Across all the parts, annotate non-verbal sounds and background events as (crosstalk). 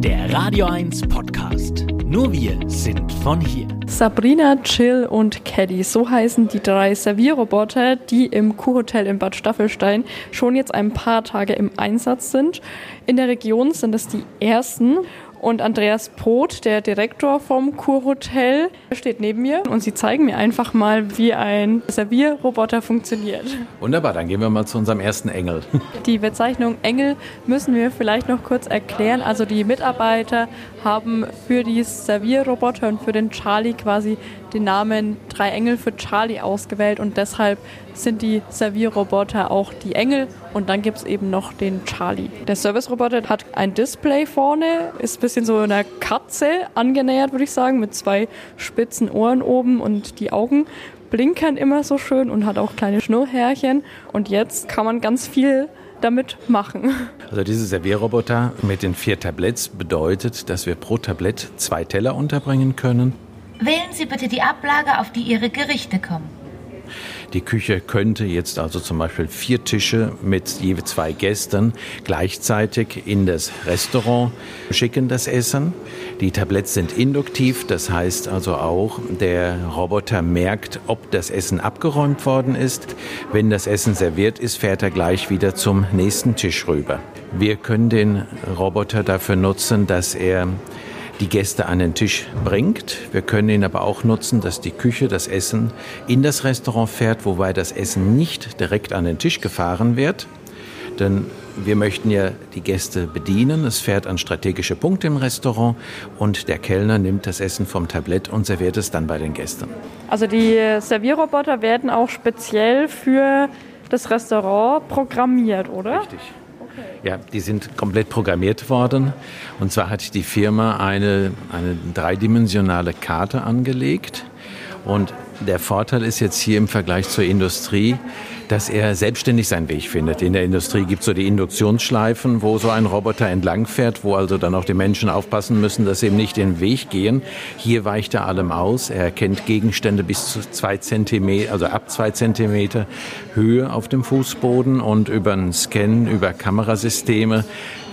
Der Radio 1 Podcast. Nur wir sind von hier. Sabrina, Chill und Caddy, so heißen die drei Servierroboter, die im Kurhotel in Bad Staffelstein schon jetzt ein paar Tage im Einsatz sind. In der Region sind es die ersten und Andreas Poth, der Direktor vom Kurhotel, steht neben mir und sie zeigen mir einfach mal, wie ein Servierroboter funktioniert. Wunderbar, dann gehen wir mal zu unserem ersten Engel. (laughs) Die Bezeichnung Engel müssen wir vielleicht noch kurz erklären. Also die Mitarbeiter haben für die Servierroboter und für den Charlie quasi den Namen Drei Engel für Charlie ausgewählt und deshalb sind die Servierroboter auch die Engel und dann gibt es eben noch den Charlie. Der Serviceroboter hat ein Display vorne, ist ein bisschen so einer Katze angenähert, würde ich sagen, mit zwei spitzen Ohren oben und die Augen blinkern immer so schön und hat auch kleine Schnurrhärchen und jetzt kann man ganz viel damit machen. Also diese Servierroboter mit den vier Tabletts bedeutet, dass wir pro Tablett zwei Teller unterbringen können. Wählen Sie bitte die Ablage, auf die Ihre Gerichte kommen. Die Küche könnte jetzt also zum Beispiel vier Tische mit je zwei Gästen gleichzeitig in das Restaurant schicken, das Essen. Die Tabletts sind induktiv, das heißt also auch, der Roboter merkt, ob das Essen abgeräumt worden ist. Wenn das Essen serviert ist, fährt er gleich wieder zum nächsten Tisch rüber. Wir können den Roboter dafür nutzen, dass er die Gäste an den Tisch bringt. Wir können ihn aber auch nutzen, dass die Küche das Essen in das Restaurant fährt, wobei das Essen nicht direkt an den Tisch gefahren wird. Denn wir möchten ja die Gäste bedienen. Es fährt an strategische Punkte im Restaurant und der Kellner nimmt das Essen vom Tablett und serviert es dann bei den Gästen. Also die Servierroboter werden auch speziell für das Restaurant programmiert, oder? Richtig. Ja, die sind komplett programmiert worden. Und zwar hat die Firma eine, eine dreidimensionale Karte angelegt. Und der Vorteil ist jetzt hier im Vergleich zur Industrie, dass er selbstständig seinen Weg findet. In der Industrie gibt es so die Induktionsschleifen, wo so ein Roboter entlangfährt, wo also dann auch die Menschen aufpassen müssen, dass sie ihm nicht den Weg gehen. Hier weicht er allem aus. Er erkennt Gegenstände bis zu zwei Zentimeter, also ab zwei Zentimeter Höhe auf dem Fußboden und über einen Scan, über Kamerasysteme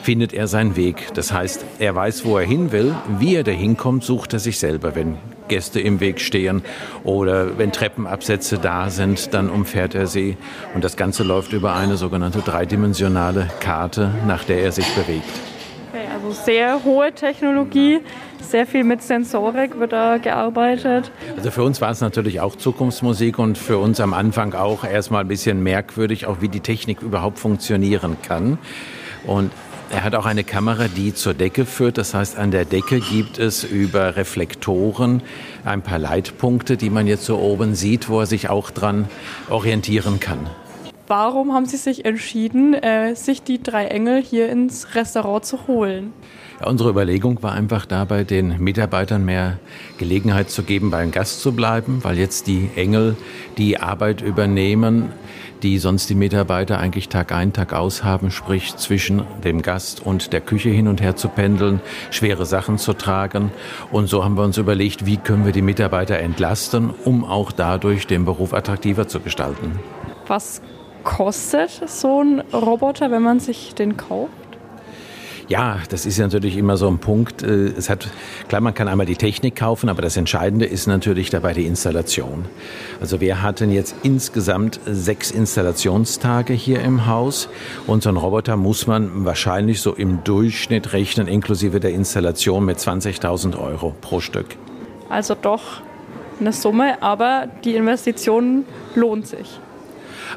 findet er seinen Weg. Das heißt, er weiß, wo er hin will. Wie er da hinkommt, sucht er sich selber. Wenn Gäste im Weg stehen oder wenn Treppenabsätze da sind, dann umfährt er sie. Und das Ganze läuft über eine sogenannte dreidimensionale Karte, nach der er sich bewegt. Okay, also sehr hohe Technologie, sehr viel mit Sensorik wird da gearbeitet. Also für uns war es natürlich auch Zukunftsmusik und für uns am Anfang auch erstmal ein bisschen merkwürdig, auch wie die Technik überhaupt funktionieren kann. Und er hat auch eine Kamera, die zur Decke führt. Das heißt, an der Decke gibt es über Reflektoren ein paar Leitpunkte, die man jetzt so oben sieht, wo er sich auch dran orientieren kann. Warum haben Sie sich entschieden, äh, sich die drei Engel hier ins Restaurant zu holen? Unsere Überlegung war einfach dabei, den Mitarbeitern mehr Gelegenheit zu geben, beim Gast zu bleiben, weil jetzt die Engel die Arbeit übernehmen, die sonst die Mitarbeiter eigentlich Tag ein, Tag aus haben, sprich zwischen dem Gast und der Küche hin und her zu pendeln, schwere Sachen zu tragen. Und so haben wir uns überlegt, wie können wir die Mitarbeiter entlasten, um auch dadurch den Beruf attraktiver zu gestalten. Was kostet so ein Roboter, wenn man sich den kauft? Ja, das ist natürlich immer so ein Punkt. Äh, es hat, klar, man kann einmal die Technik kaufen, aber das Entscheidende ist natürlich dabei die Installation. Also wir hatten jetzt insgesamt sechs Installationstage hier im Haus und so ein Roboter muss man wahrscheinlich so im Durchschnitt rechnen, inklusive der Installation mit 20.000 Euro pro Stück. Also doch eine Summe, aber die Investition lohnt sich.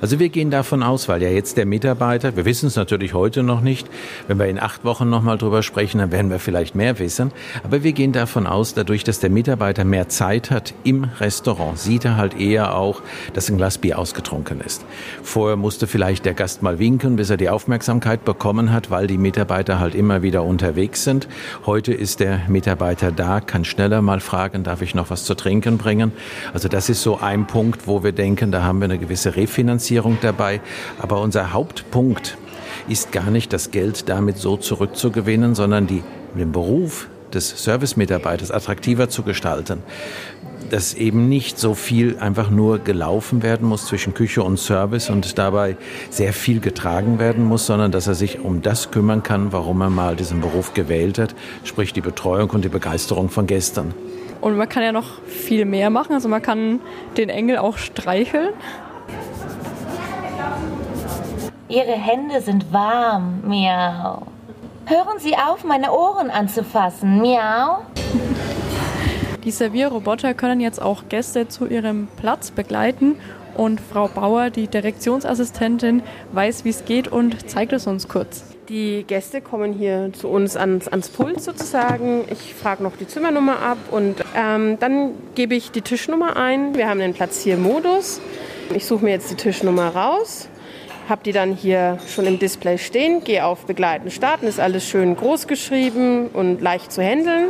Also wir gehen davon aus, weil ja jetzt der Mitarbeiter, wir wissen es natürlich heute noch nicht, wenn wir in acht Wochen nochmal drüber sprechen, dann werden wir vielleicht mehr wissen, aber wir gehen davon aus, dadurch, dass der Mitarbeiter mehr Zeit hat im Restaurant, sieht er halt eher auch, dass ein Glas Bier ausgetrunken ist. Vorher musste vielleicht der Gast mal winken, bis er die Aufmerksamkeit bekommen hat, weil die Mitarbeiter halt immer wieder unterwegs sind. Heute ist der Mitarbeiter da, kann schneller mal fragen, darf ich noch was zu trinken bringen? Also das ist so ein Punkt, wo wir denken, da haben wir eine gewisse Refinanzierung Finanzierung dabei. Aber unser Hauptpunkt ist gar nicht das Geld damit so zurückzugewinnen, sondern die, den Beruf des Service-Mitarbeiters attraktiver zu gestalten. dass eben nicht so viel einfach nur gelaufen werden muss zwischen Küche und Service und dabei sehr viel getragen werden muss, sondern dass er sich um das kümmern kann, warum er mal diesen Beruf gewählt hat, sprich die Betreuung und die Begeisterung von Gästen. Und man kann ja noch viel mehr machen. Also man kann den Engel auch streicheln. Ihre Hände sind warm. Miau. Hören Sie auf, meine Ohren anzufassen. Miau. Die Servierroboter können jetzt auch Gäste zu ihrem Platz begleiten und Frau Bauer, die Direktionsassistentin, weiß, wie es geht und zeigt es uns kurz. Die Gäste kommen hier zu uns ans, ans Pult sozusagen. Ich frage noch die Zimmernummer ab und ähm, dann gebe ich die Tischnummer ein. Wir haben den Platz hier Modus. Ich suche mir jetzt die Tischnummer raus, habe die dann hier schon im Display stehen, gehe auf Begleiten starten, ist alles schön groß geschrieben und leicht zu handeln.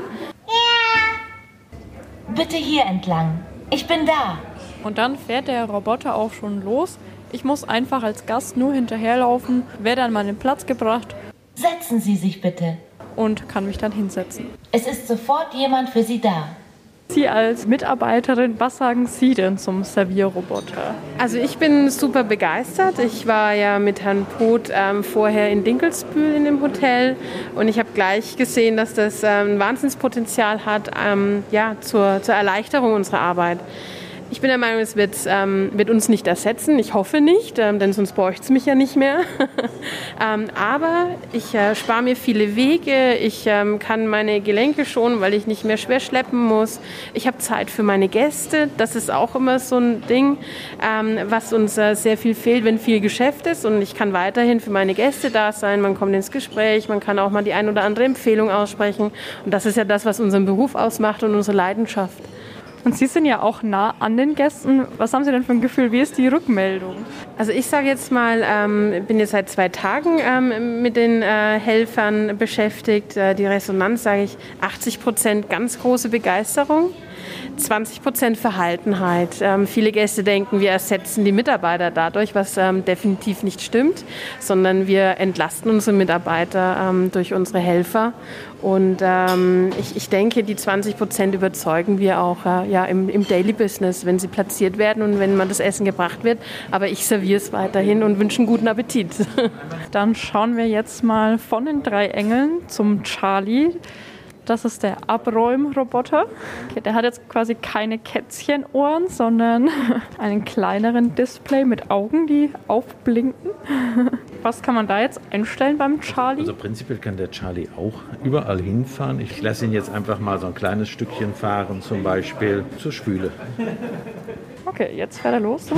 Bitte hier entlang. Ich bin da. Und dann fährt der Roboter auch schon los. Ich muss einfach als Gast nur hinterherlaufen, werde an meinen Platz gebracht Setzen Sie sich bitte. und kann mich dann hinsetzen. Es ist sofort jemand für Sie da. Sie als Mitarbeiterin, was sagen Sie denn zum Servierroboter? Also ich bin super begeistert. Ich war ja mit Herrn Poth ähm, vorher in Dinkelsbühl in dem Hotel und ich habe gleich gesehen, dass das ähm, ein Wahnsinnspotenzial hat ähm, ja, zur, zur Erleichterung unserer Arbeit. Ich bin der Meinung, es wird, ähm, wird uns nicht ersetzen. Ich hoffe nicht, ähm, denn sonst bräuchte es mich ja nicht mehr. (laughs) ähm, aber ich äh, spare mir viele Wege. Ich ähm, kann meine Gelenke schonen, weil ich nicht mehr schwer schleppen muss. Ich habe Zeit für meine Gäste. Das ist auch immer so ein Ding, ähm, was uns äh, sehr viel fehlt, wenn viel Geschäft ist. Und ich kann weiterhin für meine Gäste da sein. Man kommt ins Gespräch. Man kann auch mal die ein oder andere Empfehlung aussprechen. Und das ist ja das, was unseren Beruf ausmacht und unsere Leidenschaft. Und Sie sind ja auch nah an den Gästen. Was haben Sie denn für ein Gefühl? Wie ist die Rückmeldung? Also ich sage jetzt mal, ähm, bin jetzt seit zwei Tagen ähm, mit den äh, Helfern beschäftigt. Äh, die Resonanz sage ich 80 Prozent ganz große Begeisterung. 20 Prozent Verhaltenheit. Ähm, viele Gäste denken, wir ersetzen die Mitarbeiter dadurch, was ähm, definitiv nicht stimmt, sondern wir entlasten unsere Mitarbeiter ähm, durch unsere Helfer. Und ähm, ich, ich denke, die 20 Prozent überzeugen wir auch äh, ja, im, im Daily Business, wenn sie platziert werden und wenn man das Essen gebracht wird. Aber ich serviere es weiterhin und wünsche einen guten Appetit. (laughs) Dann schauen wir jetzt mal von den drei Engeln zum Charlie. Das ist der Abräumroboter. Okay, der hat jetzt quasi keine Kätzchenohren, sondern (laughs) einen kleineren Display mit Augen, die aufblinken. (laughs) Was kann man da jetzt einstellen beim Charlie? Also prinzipiell kann der Charlie auch überall hinfahren. Ich lasse ihn jetzt einfach mal so ein kleines Stückchen fahren, zum Beispiel zur Spüle. Okay, jetzt fährt er los.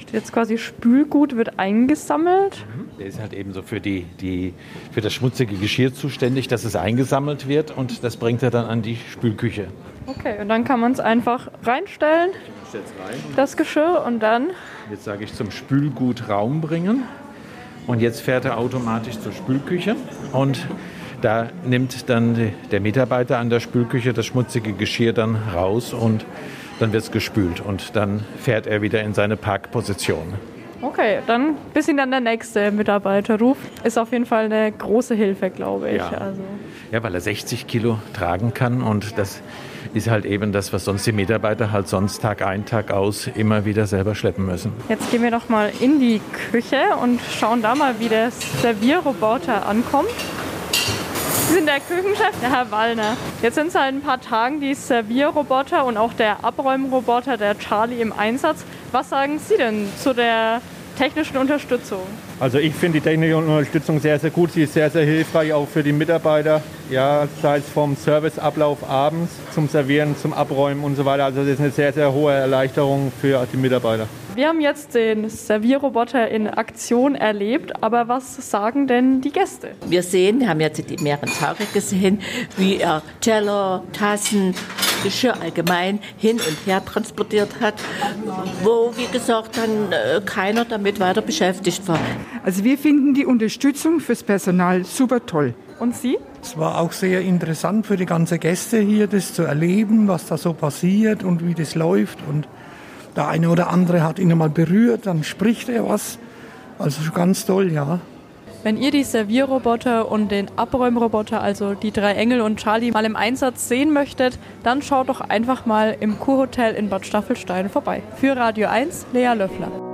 Steht jetzt quasi Spülgut wird eingesammelt. Der ist halt eben so für, die, die, für das schmutzige Geschirr zuständig, dass es eingesammelt wird und das bringt er dann an die Spülküche. Okay, und dann kann man es einfach reinstellen, rein das Geschirr, und dann jetzt sage ich zum Spülgut Raum bringen. Und jetzt fährt er automatisch zur Spülküche und da nimmt dann der Mitarbeiter an der Spülküche das schmutzige Geschirr dann raus und dann wird es gespült und dann fährt er wieder in seine Parkposition. Okay, dann bis ihn dann der nächste Mitarbeiter ruft. Ist auf jeden Fall eine große Hilfe, glaube ich. Ja. Also, Ja, weil er 60 Kilo tragen kann und das ist halt eben das, was sonst die Mitarbeiter halt sonst Tag ein, Tag aus immer wieder selber schleppen müssen. jetzt gehen wir noch mal in die Küche und schauen da mal, wie der Servierroboter ankommt. Sind der Küchenchef, der Herr Wallner. Jetzt sind seit ein paar Tagen die Servierroboter und auch der Abräumroboter, der Charlie, im Einsatz. Was sagen Sie denn zu der technischen Unterstützung? Also ich finde die technische Unterstützung sehr, sehr gut. Sie ist sehr, sehr hilfreich auch für die Mitarbeiter. Ja, sei es vom Serviceablauf abends zum Servieren, zum Abräumen und so weiter. Also das ist eine sehr, sehr hohe Erleichterung für die Mitarbeiter. Wir haben jetzt den Servierroboter in Aktion erlebt, aber was sagen denn die Gäste? Wir sehen, wir haben jetzt die mehreren Tage gesehen, wie er Teller, Tassen, Geschirr allgemein hin und her transportiert hat, wo, wie gesagt, dann äh, keiner damit weiter beschäftigt war. Also wir finden die Unterstützung fürs Personal super toll. Und Sie? Es war auch sehr interessant für die ganzen Gäste hier, das zu erleben, was da so passiert und wie das läuft. Und der eine oder andere hat ihn mal berührt, dann spricht er was. Also ganz toll, ja. Wenn ihr die Servierroboter und den Abräumroboter, also die drei Engel und Charlie, mal im Einsatz sehen möchtet, dann schaut doch einfach mal im Kurhotel in Bad Staffelstein vorbei. Für Radio 1, Lea Löffler.